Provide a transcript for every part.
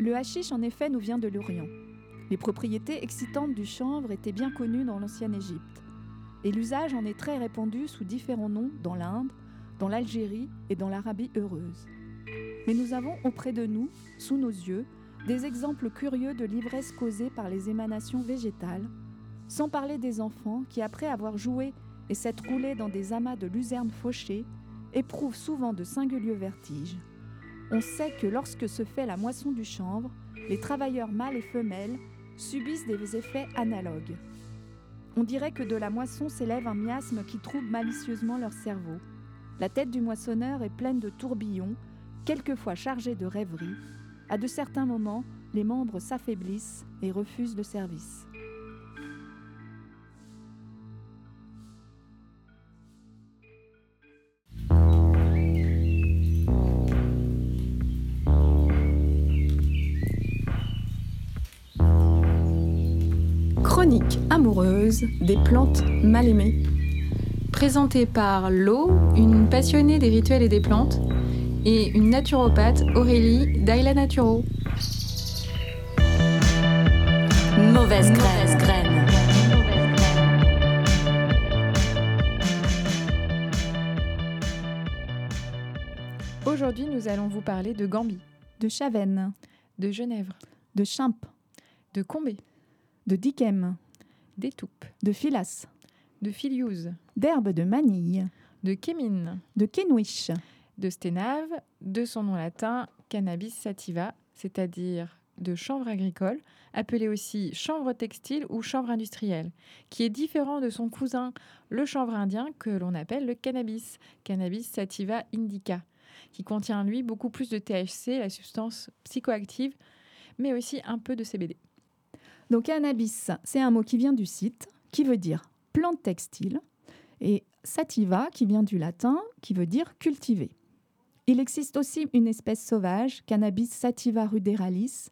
Le hashish, en effet, nous vient de l'Orient. Les propriétés excitantes du chanvre étaient bien connues dans l'ancienne Égypte. Et l'usage en est très répandu sous différents noms dans l'Inde, dans l'Algérie et dans l'Arabie heureuse. Mais nous avons auprès de nous, sous nos yeux, des exemples curieux de l'ivresse causée par les émanations végétales, sans parler des enfants qui, après avoir joué et s'être roulés dans des amas de luzerne fauchées, éprouvent souvent de singuliers vertiges. On sait que lorsque se fait la moisson du chanvre, les travailleurs mâles et femelles subissent des effets analogues. On dirait que de la moisson s'élève un miasme qui trouble malicieusement leur cerveau. La tête du moissonneur est pleine de tourbillons, quelquefois chargés de rêveries. À de certains moments, les membres s'affaiblissent et refusent le service. Des plantes mal aimées. Présentée par Lo, une passionnée des rituels et des plantes, et une naturopathe, Aurélie d'Aila Naturo. Mauvaise graine. graine. Aujourd'hui, nous allons vous parler de Gambie, de Chavenne, de Genèvre, de Chimpe, de Combé, de Dickem, d'étoupe, de Filas, de Filiuse, d'herbe de manille, de Kémine, de Kenwish, de Sténave, de son nom latin Cannabis sativa, c'est-à-dire de chanvre agricole, appelé aussi chanvre textile ou chanvre industriel, qui est différent de son cousin le chanvre indien que l'on appelle le cannabis, Cannabis sativa indica, qui contient lui beaucoup plus de THC, la substance psychoactive, mais aussi un peu de CBD. Donc cannabis, c'est un mot qui vient du site, qui veut dire plante textile, et sativa, qui vient du latin, qui veut dire cultiver. Il existe aussi une espèce sauvage, Cannabis sativa ruderalis,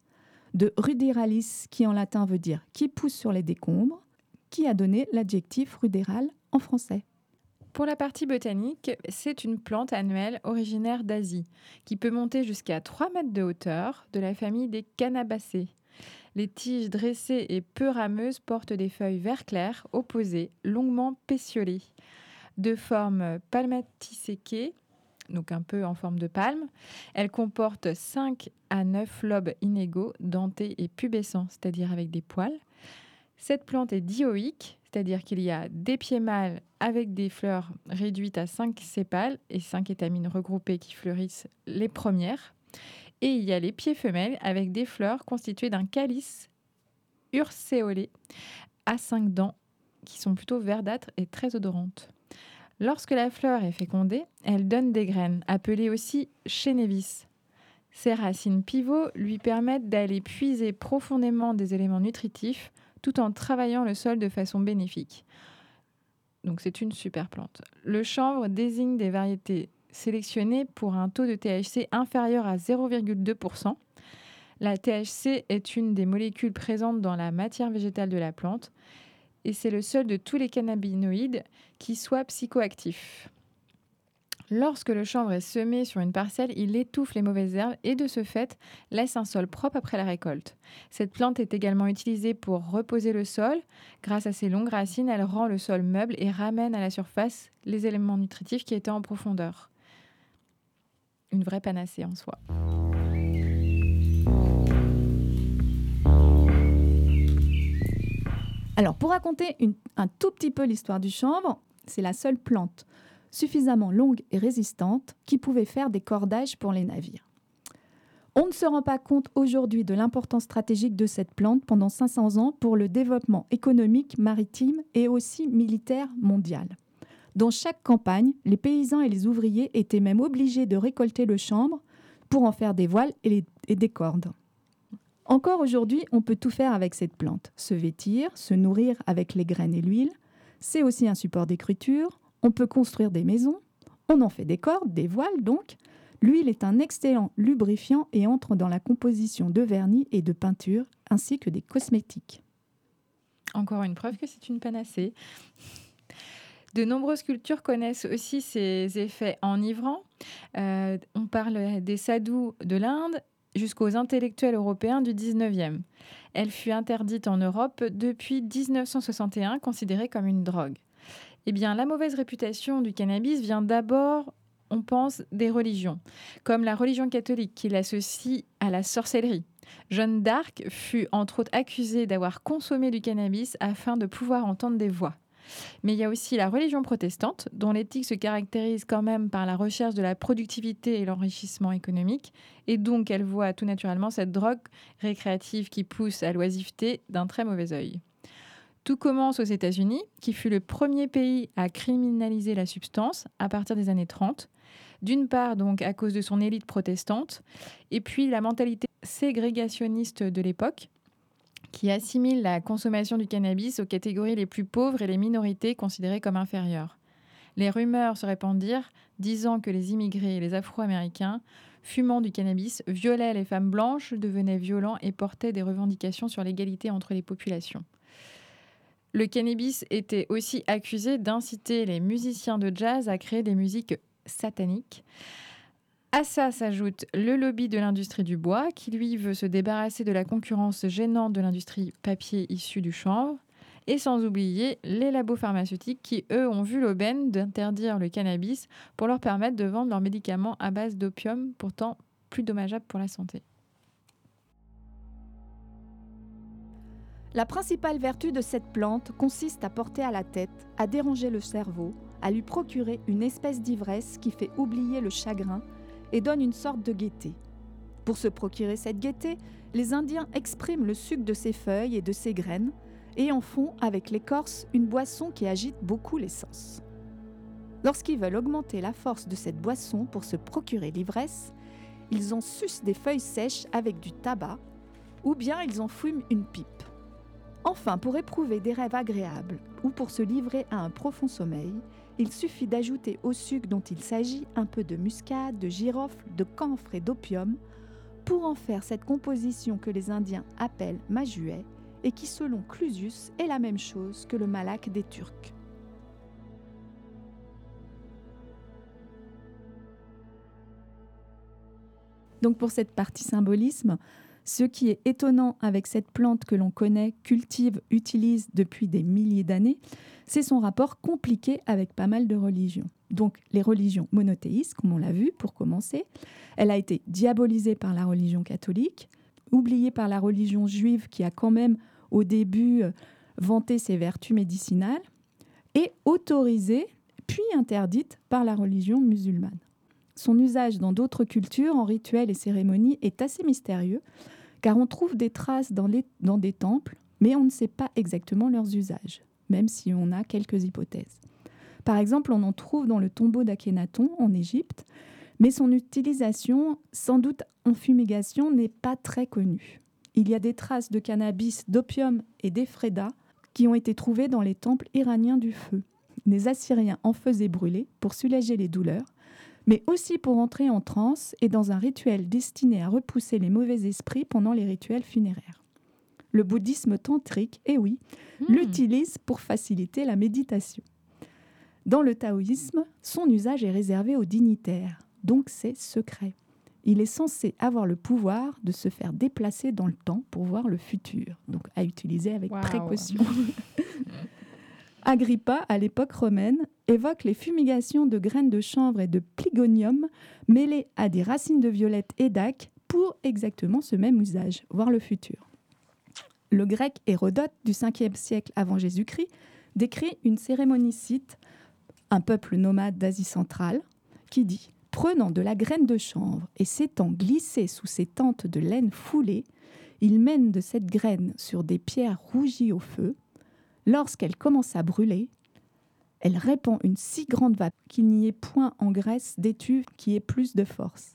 de ruderalis, qui en latin veut dire qui pousse sur les décombres, qui a donné l'adjectif rudéral en français. Pour la partie botanique, c'est une plante annuelle originaire d'Asie, qui peut monter jusqu'à 3 mètres de hauteur, de la famille des Cannabacées. Les tiges dressées et peu rameuses portent des feuilles vert clair, opposées, longuement pétiolées, de forme palmatiséquée, donc un peu en forme de palme. Elle comporte 5 à 9 lobes inégaux, dentés et pubescents, c'est-à-dire avec des poils. Cette plante est dioïque, c'est-à-dire qu'il y a des pieds mâles avec des fleurs réduites à 5 sépales et 5 étamines regroupées qui fleurissent les premières. Et il y a les pieds femelles avec des fleurs constituées d'un calice urcéolé à cinq dents qui sont plutôt verdâtres et très odorantes. Lorsque la fleur est fécondée, elle donne des graines, appelées aussi chénévis. Ses racines pivots lui permettent d'aller puiser profondément des éléments nutritifs tout en travaillant le sol de façon bénéfique. Donc c'est une super plante. Le chanvre désigne des variétés sélectionné pour un taux de THC inférieur à 0,2%. La THC est une des molécules présentes dans la matière végétale de la plante et c'est le seul de tous les cannabinoïdes qui soit psychoactif. Lorsque le chanvre est semé sur une parcelle, il étouffe les mauvaises herbes et de ce fait laisse un sol propre après la récolte. Cette plante est également utilisée pour reposer le sol. Grâce à ses longues racines, elle rend le sol meuble et ramène à la surface les éléments nutritifs qui étaient en profondeur une vraie panacée en soi. Alors, pour raconter un tout petit peu l'histoire du chanvre, c'est la seule plante suffisamment longue et résistante qui pouvait faire des cordages pour les navires. On ne se rend pas compte aujourd'hui de l'importance stratégique de cette plante pendant 500 ans pour le développement économique, maritime et aussi militaire mondial. Dans chaque campagne, les paysans et les ouvriers étaient même obligés de récolter le chanvre pour en faire des voiles et, des cordes. Encore aujourd'hui, on peut tout faire avec cette plante. Se vêtir, se nourrir avec les graines et l'huile. C'est aussi un support d'écriture. On peut construire des maisons. On en fait des cordes, des voiles donc. L'huile est un excellent lubrifiant et entre dans la composition de vernis et de peinture ainsi que des cosmétiques. Encore une preuve que c'est une panacée. De nombreuses cultures connaissent aussi ces effets enivrants. Euh, on parle des sadhus de l'Inde, jusqu'aux intellectuels européens du 19e. Elle fut interdite en Europe depuis 1961, considérée comme une drogue. Eh bien, la mauvaise réputation du cannabis vient d'abord, on pense, des religions, comme la religion catholique qui l'associe à la sorcellerie. Jeanne d'Arc fut entre autres accusée d'avoir consommé du cannabis afin de pouvoir entendre des voix. Mais il y a aussi la religion protestante, dont l'éthique se caractérise quand même par la recherche de la productivité et l'enrichissement économique, et donc elle voit tout naturellement cette drogue récréative qui pousse à l'oisiveté d'un très mauvais œil. Tout commence aux États-Unis, qui fut le premier pays à criminaliser la substance à partir des années 30. D'une part, donc, à cause de son élite protestante, et puis la mentalité ségrégationniste de l'époque, qui assimile la consommation du cannabis aux catégories les plus pauvres et les minorités considérées comme inférieures. Les rumeurs se répandirent disant que les immigrés et les Afro-Américains, fumant du cannabis, violaient les femmes blanches, devenaient violents et portaient des revendications sur l'égalité entre les populations. Le cannabis était aussi accusé d'inciter les musiciens de jazz à créer des musiques sataniques. À ça s'ajoute le lobby de l'industrie du bois, qui lui veut se débarrasser de la concurrence gênante de l'industrie papier issue du chanvre. Et sans oublier les labos pharmaceutiques qui, eux, ont vu l'aubaine d'interdire le cannabis pour leur permettre de vendre leurs médicaments à base d'opium, pourtant plus dommageables pour la santé. La principale vertu de cette plante consiste à porter à la tête, à déranger le cerveau, à lui procurer une espèce d'ivresse qui fait oublier le chagrin et donne une sorte de gaieté. Pour se procurer cette gaieté, les Indiens expriment le sucre de ses feuilles et de ses graines et en font avec l'écorce une boisson qui agite beaucoup les sens. Lorsqu'ils veulent augmenter la force de cette boisson pour se procurer l'ivresse, ils en sucent des feuilles sèches avec du tabac ou bien ils en fument une pipe. Enfin, pour éprouver des rêves agréables ou pour se livrer à un profond sommeil, il suffit d'ajouter au sucre dont il s'agit un peu de muscade, de girofle, de camphre et d'opium pour en faire cette composition que les Indiens appellent majuet et qui, selon Clusius, est la même chose que le malak des Turcs. Donc pour cette partie symbolisme, ce qui est étonnant avec cette plante que l'on connaît, cultive, utilise depuis des milliers d'années, c'est son rapport compliqué avec pas mal de religions. Donc les religions monothéistes, comme on l'a vu pour commencer, elle a été diabolisée par la religion catholique, oubliée par la religion juive qui a quand même au début euh, vanté ses vertus médicinales, et autorisée puis interdite par la religion musulmane. Son usage dans d'autres cultures, en rituels et cérémonies, est assez mystérieux, car on trouve des traces dans, des temples, mais on ne sait pas exactement leurs usages, même si on a quelques hypothèses. Par exemple, on en trouve dans le tombeau d'Akhenaton en Égypte, mais son utilisation, sans doute en fumigation, n'est pas très connue. Il y a des traces de cannabis, d'opium et d'Ephreda qui ont été trouvées dans les temples iraniens du feu. Les Assyriens en faisaient brûler pour soulager les douleurs, mais aussi pour entrer en transe et dans un rituel destiné à repousser les mauvais esprits pendant les rituels funéraires. Le bouddhisme tantrique, eh oui, hmm. l'utilise pour faciliter la méditation. Dans le taoïsme, son usage est réservé aux dignitaires, donc c'est secret. Il est censé avoir le pouvoir de se faire déplacer dans le temps pour voir le futur, donc à utiliser avec précaution. Agrippa, à l'époque romaine, évoque les fumigations de graines de chanvre et de pligonium mêlées à des racines de violette et d'ac pour exactement ce même usage, voire le futur. Le grec Hérodote du 5e siècle avant Jésus-Christ décrit une cérémonie cérémonicite, un peuple nomade d'Asie centrale, qui dit Prenant de la graine de chanvre et s'étant glissé sous ses tentes de laine foulée, il mène de cette graine sur des pierres rougies au feu, Lorsqu'elle commence à brûler, elle répand une si grande vapeur qu'il n'y ait point en Grèce d'étuve qui ait plus de force.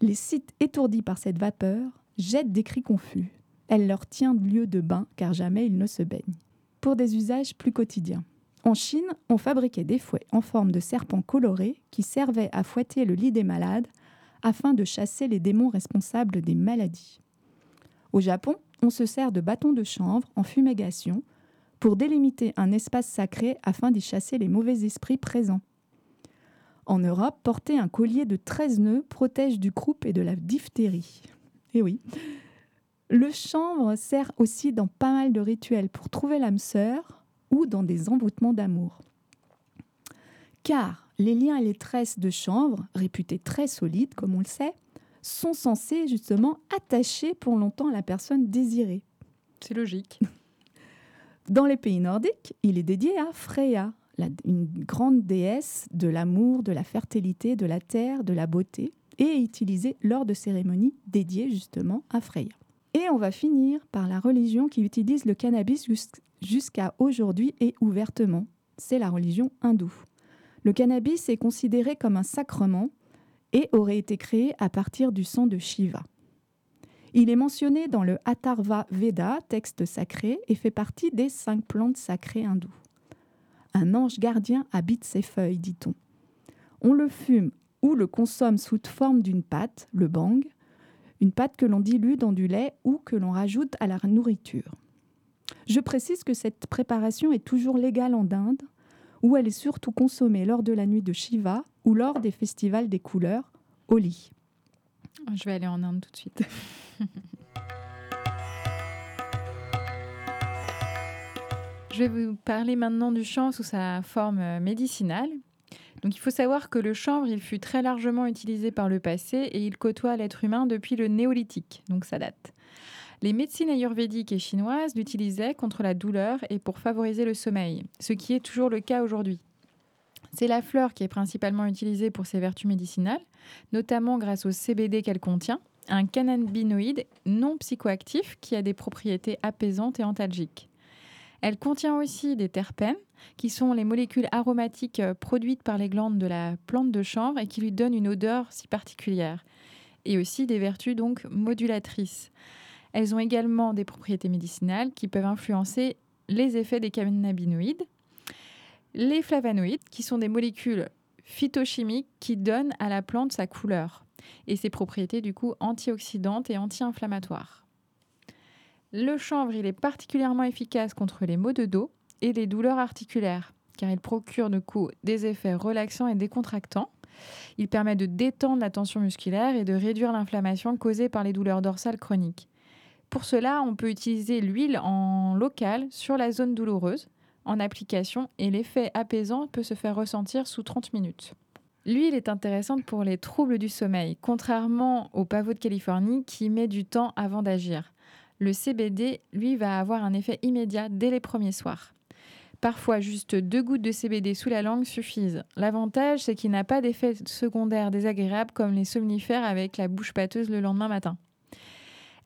Les sites étourdis par cette vapeur jettent des cris confus. Elle leur tient lieu de bain car jamais ils ne se baignent. Pour des usages plus quotidiens. En Chine, on fabriquait des fouets en forme de serpents colorés qui servaient à fouetter le lit des malades afin de chasser les démons responsables des maladies. Au Japon, on se sert de bâtons de chanvre en fumigation pour délimiter un espace sacré afin d'y chasser les mauvais esprits présents. En Europe, porter un collier de 13 nœuds protège du croup et de la diphtérie. Et oui. Le chanvre sert aussi dans pas mal de rituels pour trouver l'âme sœur ou dans des envoûtements d'amour. Car les liens et les tresses de chanvre, réputés très solides comme on le sait, sont censés justement attacher pour longtemps la personne désirée. C'est logique. Dans les pays nordiques, il est dédié à Freya, une grande déesse de l'amour, de la fertilité, de la terre, de la beauté, et est utilisé lors de cérémonies dédiées justement à Freya. Et on va finir par la religion qui utilise le cannabis jus- jusqu'à aujourd'hui et ouvertement. C'est la religion hindoue. Le cannabis est considéré comme un sacrement et aurait été créé à partir du sang de Shiva. Il est mentionné dans le Atharva Veda, texte sacré, et fait partie des cinq plantes sacrées hindoues. Un ange gardien habite ces feuilles, dit-on. On le fume ou le consomme sous forme d'une pâte, le bang, une pâte que l'on dilue dans du lait ou que l'on rajoute à la nourriture. Je précise que cette préparation est toujours légale en Inde, où elle est surtout consommée lors de la nuit de Shiva ou lors des festivals des couleurs, Holi. Je vais aller en Inde tout de suite. Je vais vous parler maintenant du chanvre sous sa forme euh, médicinale. Donc il faut savoir que le chanvre, il fut très largement utilisé par le passé et il côtoie l'être humain depuis le néolithique, donc ça date. Les médecines ayurvédiques et chinoises l'utilisaient contre la douleur et pour favoriser le sommeil, ce qui est toujours le cas aujourd'hui. C'est la fleur qui est principalement utilisée pour ses vertus médicinales, notamment grâce au CBD qu'elle contient, un cannabinoïde non psychoactif qui a des propriétés apaisantes et antalgiques. Elle contient aussi des terpènes, qui sont les molécules aromatiques euh, produites par les glandes de la plante de chanvre et qui lui donnent une odeur si particulière, et aussi des vertus donc modulatrices. Elles ont également des propriétés médicinales qui peuvent influencer les effets des cannabinoïdes. Les flavonoïdes, qui sont des molécules phytochimiques qui donnent à la plante sa couleur et ses propriétés du coup antioxydantes et anti-inflammatoires. Le chanvre, est particulièrement efficace contre les maux de dos et les douleurs articulaires, car il procure des effets relaxants et décontractants. Il permet de détendre la tension musculaire et de réduire l'inflammation causée par les douleurs dorsales chroniques. Pour cela, on peut utiliser l'huile en local sur la zone douloureuse en application et l'effet apaisant peut se faire ressentir sous 30 minutes. L'huile est intéressante pour les troubles du sommeil, contrairement au pavot de Californie qui met du temps avant d'agir. Le CBD, lui, va avoir un effet immédiat dès les premiers soirs. Parfois, juste deux gouttes de CBD sous la langue suffisent. L'avantage, c'est qu'il n'a pas d'effet secondaire désagréable comme les somnifères avec la bouche pâteuse le lendemain matin.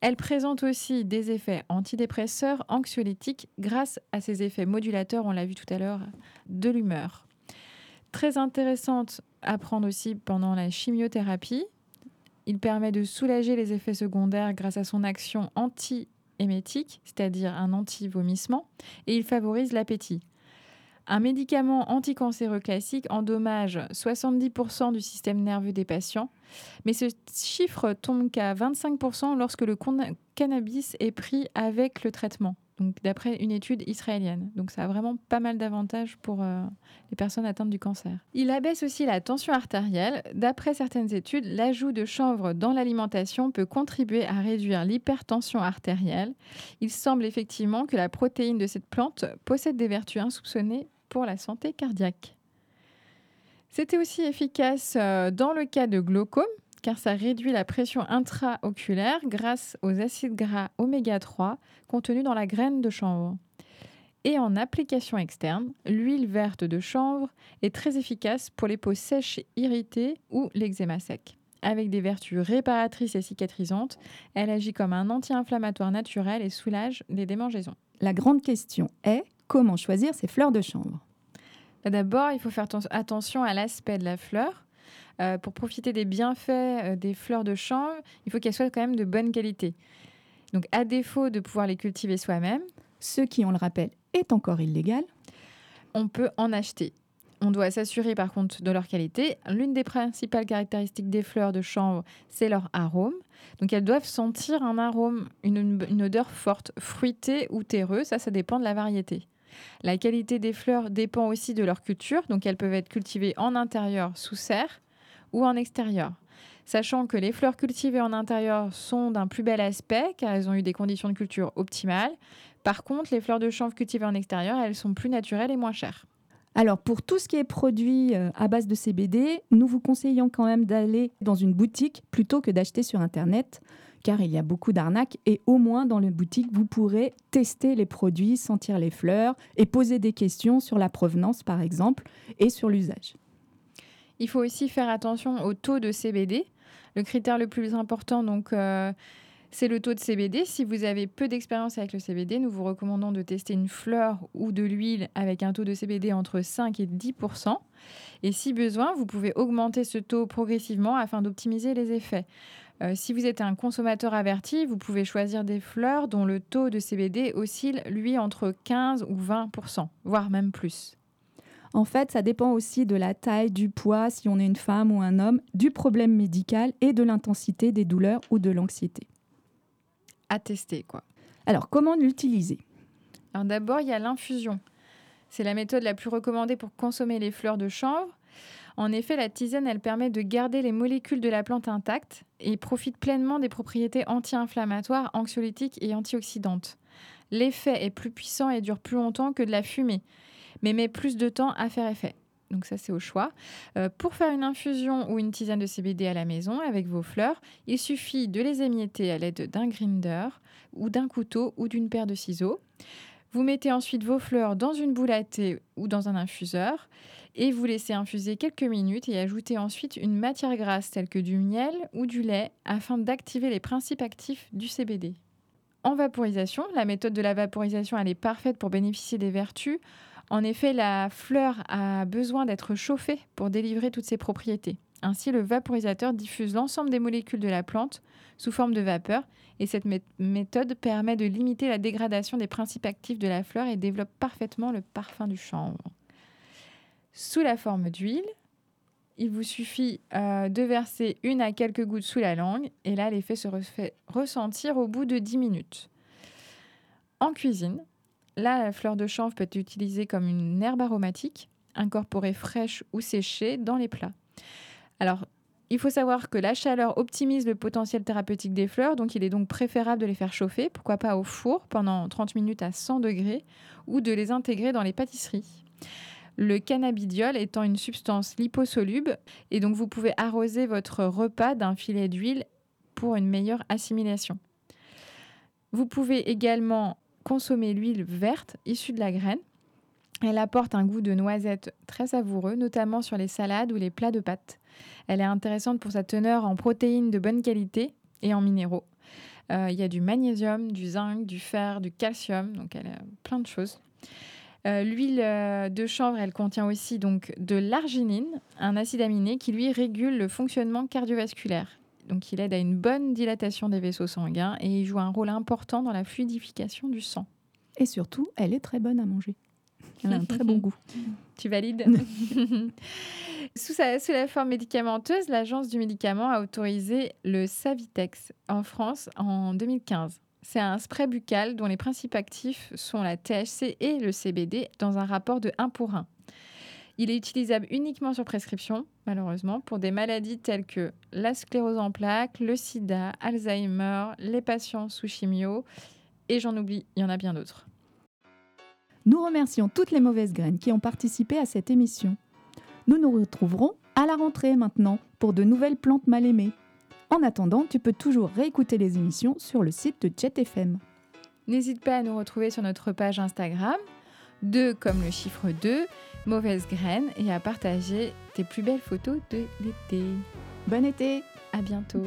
Elle présente aussi des effets antidépresseurs, anxiolytiques, grâce à ses effets modulateurs, on l'a vu tout à l'heure, de l'humeur. Très intéressante à prendre aussi pendant la chimiothérapie. Il permet de soulager les effets secondaires grâce à son action anti-émétique, c'est-à-dire un anti-vomissement, et il favorise l'appétit. Un médicament anticancéreux classique endommage 70% du système nerveux des patients, mais ce chiffre tombe qu'à 25% lorsque le cannabis est pris avec le traitement, d'après une étude israélienne. Donc ça a vraiment pas mal d'avantages pour euh, les personnes atteintes du cancer. Il abaisse aussi la tension artérielle. D'après certaines études, l'ajout de chanvre dans l'alimentation peut contribuer à réduire l'hypertension artérielle. Il semble effectivement que la protéine de cette plante possède des vertus insoupçonnées pour la santé cardiaque. C'était aussi efficace euh, dans le cas de glaucome, car ça réduit la pression intraoculaire grâce aux acides gras oméga 3 contenus dans la graine de chanvre. Et en application externe, l'huile verte de chanvre est très efficace pour les peaux sèches, irritées ou l'eczéma sec. Avec des vertus réparatrices et cicatrisantes, elle agit comme un anti-inflammatoire naturel et soulage les démangeaisons. La grande question est comment choisir ces fleurs de chanvre Bah, D'abord, il faut faire ten- attention à l'aspect de la fleur. Euh, pour profiter des bienfaits euh, des fleurs de chanvre, il faut qu'elles soient quand même de bonne qualité. Donc, à défaut de pouvoir les cultiver soi-même, Ce qui, on le rappelle, est encore illégal. on peut en acheter. On doit s'assurer par contre de leur qualité. L'une des principales caractéristiques des fleurs de chanvre, c'est leur arôme. Donc elles doivent sentir un arôme, une, une odeur forte, fruitée ou terreuse. Ça, ça dépend de la variété. La qualité des fleurs dépend aussi de leur culture. Donc elles peuvent être cultivées en intérieur sous serre ou en extérieur. sachant que les fleurs cultivées en intérieur sont d'un plus bel aspect car elles ont eu des conditions de culture optimales. Par contre, les fleurs de chanvre cultivées en extérieur, elles sont plus naturelles et moins chères. Alors pour tout ce qui est produit euh, à base de CBD, nous vous conseillons quand même d'aller dans une boutique plutôt que d'acheter sur Internet, car il y a beaucoup d'arnaques et au moins dans la boutique, vous pourrez tester les produits, sentir les fleurs et poser des questions sur la provenance par exemple et sur l'usage. Il faut aussi faire attention au taux de CBD. Le critère le plus important, donc, euh, c'est le taux de CBD. Si vous avez peu d'expérience avec le CBD, nous vous recommandons de tester une fleur ou de l'huile avec un taux de CBD entre 5 et 10% Et si besoin, vous pouvez augmenter ce taux progressivement afin d'optimiser les effets. Euh, si vous êtes un consommateur averti, vous pouvez choisir des fleurs dont le taux de CBD oscille, lui, entre 15 ou 20% voire même plus. En fait, ça dépend aussi de la taille, du poids, si on est une femme ou un homme, du problème médical et de l'intensité des douleurs ou de l'anxiété. À tester, quoi. Alors, comment l'utiliser? Alors d'abord, il y a l'infusion. C'est la méthode la plus recommandée pour consommer les fleurs de chanvre. En effet, la tisane, elle permet de garder les molécules de la plante intactes et profite pleinement des propriétés anti-inflammatoires, anxiolytiques et antioxydantes. L'effet est plus puissant et dure plus longtemps que de la fumée mais met plus de temps à faire effet. Donc ça, c'est au choix. Euh, pour faire une infusion ou une tisane de CBD à la maison avec vos fleurs, il suffit de les émietter à l'aide d'un grinder ou d'un couteau ou d'une paire de ciseaux. Vous mettez ensuite vos fleurs dans une boule à thé ou dans un infuseur et vous laissez infuser quelques minutes et ajoutez ensuite une matière grasse telle que du miel ou du lait afin d'activer les principes actifs du CBD. En vaporisation, la méthode de la vaporisation elle est parfaite pour bénéficier des vertus en effet, la fleur a besoin d'être chauffée pour délivrer toutes ses propriétés. Ainsi, le vaporisateur diffuse l'ensemble des molécules de la plante sous forme de vapeur et cette méthode permet de limiter la dégradation des principes actifs de la fleur et développe parfaitement le parfum du chanvre. Sous la forme d'huile, il vous suffit euh, de verser une à quelques gouttes sous la langue et là l'effet se fait ressentir au bout de 10 minutes. En cuisine, Là, la fleur de chanvre peut être utilisée comme une herbe aromatique, incorporée fraîche ou séchée dans les plats. Alors, il faut savoir que la chaleur optimise le potentiel thérapeutique des fleurs, donc il est donc préférable de les faire chauffer, pourquoi pas au four pendant 30 minutes à 100 degrés, ou de les intégrer dans les pâtisseries. Le cannabidiol étant une substance liposoluble, et donc vous pouvez arroser votre repas d'un filet d'huile pour une meilleure assimilation. Vous pouvez également consommer l'huile verte issue de la graine. Elle apporte un goût de noisette très savoureux, notamment sur les salades ou les plats de pâtes. Elle est intéressante pour sa teneur en protéines de bonne qualité et en minéraux. Euh, il y a du magnésium, du zinc, du fer, du calcium, donc elle a plein de choses. Euh, l'huile euh, de chanvre, elle contient aussi donc de l'arginine, un acide aminé qui lui régule le fonctionnement cardiovasculaire. Donc il aide à une bonne dilatation des vaisseaux sanguins et il joue un rôle important dans la fluidification du sang. Et surtout, elle est très bonne à manger. Elle a un très bon goût. Tu valides sous, sous, la forme médicamenteuse, l'Agence du médicament a autorisé le Savitex en France en 2015. C'est un spray buccal dont les principes actifs sont la THC et le CBD dans un rapport de 1 pour 1. Il est utilisable uniquement sur prescription, malheureusement, pour des maladies telles que la sclérose en plaques, le sida, Alzheimer, les patients sous chimio, et j'en oublie, il y en a bien d'autres. Nous remercions toutes les mauvaises graines qui ont participé à cette émission. Nous nous retrouverons à la rentrée maintenant pour de nouvelles plantes mal aimées. En attendant, tu peux toujours réécouter les émissions sur le site de JetFM. N'hésite pas à nous retrouver sur notre page Instagram, 2 comme le chiffre 2, mauvaise graine et à partager tes plus belles photos de l'été. Bon été, à bientôt.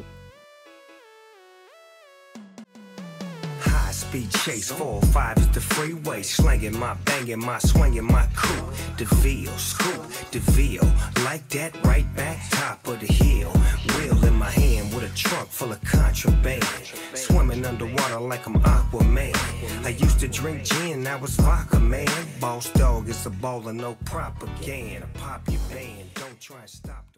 Speed chase. Four or five is the freeway. Slanging my banging, my swinging my coupe. DeVille, scoop, DeVille. Like that, right back, top of the hill. Wheel in my hand with a trunk full of contraband. Swimming underwater like I'm Aquaman. I used to drink gin, I was vodka, man. Boss dog it's a baller, no propaganda. Pop your band, don't try and stop.